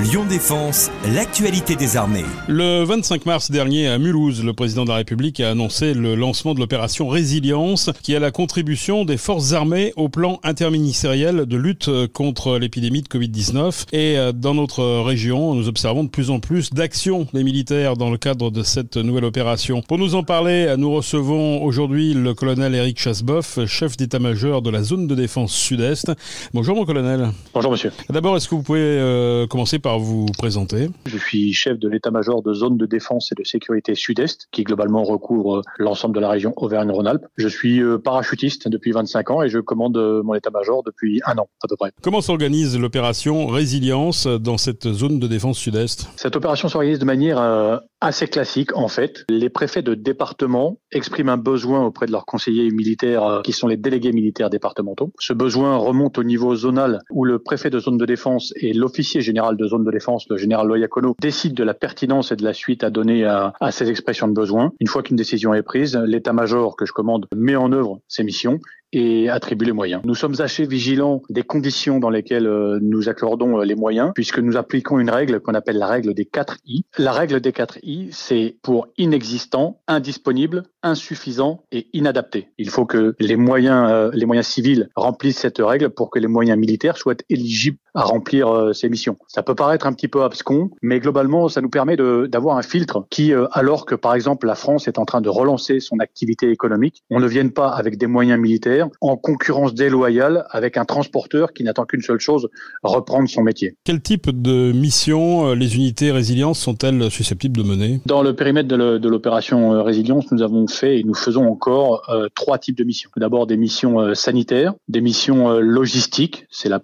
Lyon Défense, l'actualité des armées. Le 25 mars dernier à Mulhouse, le président de la République a annoncé le lancement de l'opération Résilience qui a la contribution des forces armées au plan interministériel de lutte contre l'épidémie de Covid-19. Et euh, dans notre région, nous observons de plus en plus d'actions des militaires dans le cadre de cette nouvelle opération. Pour nous en parler, nous recevons aujourd'hui le colonel Eric Chasboff, chef d'état-major de la zone de défense sud-est. Bonjour mon colonel. Bonjour monsieur. D'abord, est-ce que vous pouvez euh, commencer par vous présenter. Je suis chef de l'état-major de zone de défense et de sécurité sud-est, qui globalement recouvre l'ensemble de la région Auvergne-Rhône-Alpes. Je suis euh, parachutiste depuis 25 ans et je commande euh, mon état-major depuis un an à peu près. Comment s'organise l'opération Résilience dans cette zone de défense sud-est? Cette opération s'organise de manière euh, assez classique en fait. Les préfets de département expriment un besoin auprès de leurs conseillers militaires qui sont les délégués militaires départementaux. Ce besoin remonte au niveau zonal où le préfet de zone de défense et l'officier général de zone de défense, le général Loyacono, décide de la pertinence et de la suite à donner à, ces expressions de besoin. Une fois qu'une décision est prise, l'état-major que je commande met en œuvre ses missions et attribue les moyens. Nous sommes assez vigilants des conditions dans lesquelles euh, nous accordons euh, les moyens, puisque nous appliquons une règle qu'on appelle la règle des 4 I. La règle des 4 I, c'est pour inexistant, indisponible, insuffisant et inadapté. Il faut que les moyens, euh, les moyens civils remplissent cette règle pour que les moyens militaires soient éligibles à remplir ces missions. Ça peut paraître un petit peu abscon, mais globalement, ça nous permet d'avoir un filtre qui, alors que par exemple la France est en train de relancer son activité économique, on ne vienne pas avec des moyens militaires en concurrence déloyale avec un transporteur qui n'attend qu'une seule chose, reprendre son métier. Quel type de mission euh, les unités résilience sont-elles susceptibles de mener? Dans le périmètre de l'opération euh, résilience, nous avons fait et nous faisons encore euh, trois types de missions. D'abord des missions sanitaires, des missions logistiques, c'est la,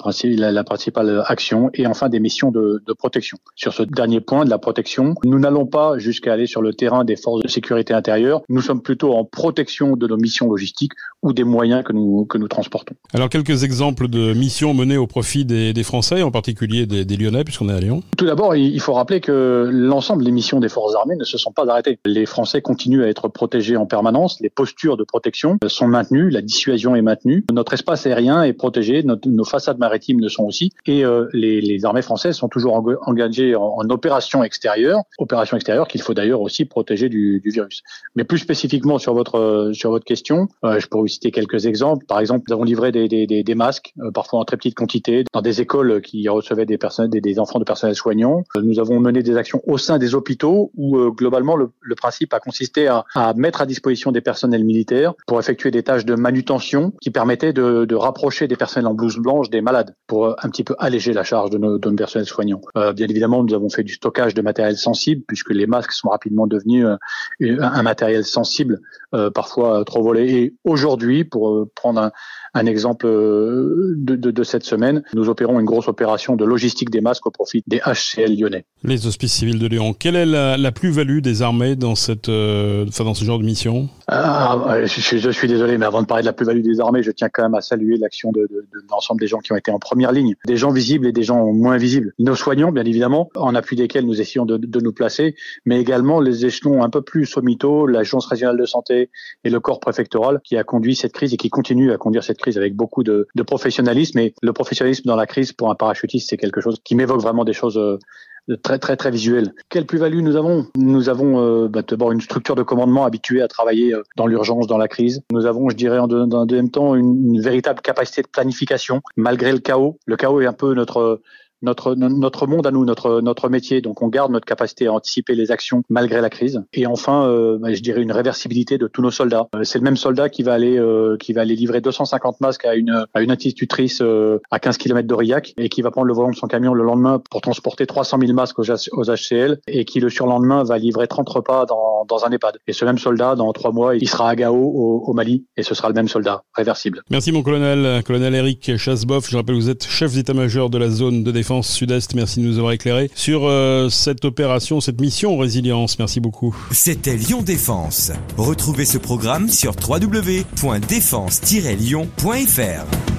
la, principale action, et enfin des missions de, de protection. Sur ce dernier point de la protection, nous n'allons pas jusqu'à aller sur le terrain des forces de sécurité intérieure, nous sommes plutôt en protection de nos missions logistiques ou des moyens que nous, que nous transportons. Alors, quelques exemples de missions menées au profit des, des Français, en particulier des, des Lyonnais, puisqu'on est à Lyon Tout d'abord, il faut rappeler que l'ensemble des missions des forces armées ne se sont pas arrêtées. Les Français continuent à être protégés en permanence, les postures de protection sont maintenues, la dissuasion est maintenue, notre espace aérien est protégé, nos façades maritimes le sont aussi, et euh, les, armées françaises sont toujours engagées en, en opération extérieure, opération extérieure qu'il faut d'ailleurs aussi protéger du, virus. Mais plus spécifiquement sur votre, sur votre question, euh, je pourrais vous citer quelques exemples par exemple, nous avons livré des, des, masques, euh, parfois en très petite quantité, dans des écoles qui recevaient des, enfants de personnel soignants. Euh, nous avons mené des actions au sein des hôpitaux où euh, globalement le, le, principe a consisté à, à, mettre à disposition des personnels militaires pour effectuer des tâches de manutention qui permettaient de, rapprocher des personnels en blouse blanche des malades pour un petit peu alléger la charge de nos, personnels soignants. Euh, bien évidemment, nous avons fait du stockage de matériel sensible puisque les masques sont rapidement devenus un matériel sensible, parfois trop volé. Et aujourd'hui, pour prendre un, un exemple euh, de, cette semaine, nous opérons une grosse opération de logistique des masques au profit des HCL lyonnais. Les hospices civils de Lyon. Quelle est la, plus-value des armées dans, cette, euh, dans ce genre de mission? Ah, je, je, suis désolé, mais avant de parler de la plus-value des armées, je tiens quand même à saluer l'action de, l'ensemble des gens qui ont été en première ligne, des gens visibles et des gens moins visibles. Nos soignants, bien évidemment, en appui desquels nous essayons de, de nous placer, mais également les échelons un peu plus sommitaux, l'agence régionale de santé et le corps préfectoral qui a conduit cette crise et qui continue à conduire cette crise avec beaucoup de, de professionnalisme. Et le professionnalisme dans la crise, pour un parachutiste, c'est quelque chose qui m'évoque vraiment des choses euh, très très très visuelles. Quelle plus-value nous avons? Nous avons euh, bah, d'abord une structure de commandement habituée à travailler euh, dans l'urgence, dans la crise. Nous avons, je dirais, en un deuxième temps, une, une véritable capacité de planification malgré le chaos. Le chaos est un peu notre notre, monde à nous, notre, métier. Donc on garde notre capacité à anticiper les actions malgré la crise. Et enfin, euh, bah, je dirais une réversibilité de tous nos soldats. Euh, c'est le même soldat qui va aller euh, qui va aller livrer 250 masques à une à une institutrice à 15 km d'Aurillac et qui va prendre le volant de son camion le lendemain pour transporter 300 000 masques aux, HCL et qui le surlendemain va livrer 30 repas dans, dans un EHPAD. Et ce même soldat, dans trois mois, il sera à Gao au, Mali et ce sera le même soldat réversible. Merci mon colonel, colonel Eric Chasseboff. Je rappelle, vous êtes chef d'état-major de la zone de défense Sud-Est. Merci de nous avoir éclairé sur euh, cette opération, cette mission résilience. Merci beaucoup. C'était Lyon Défense. Retrouvez ce programme sur www.défense-lyon.fr.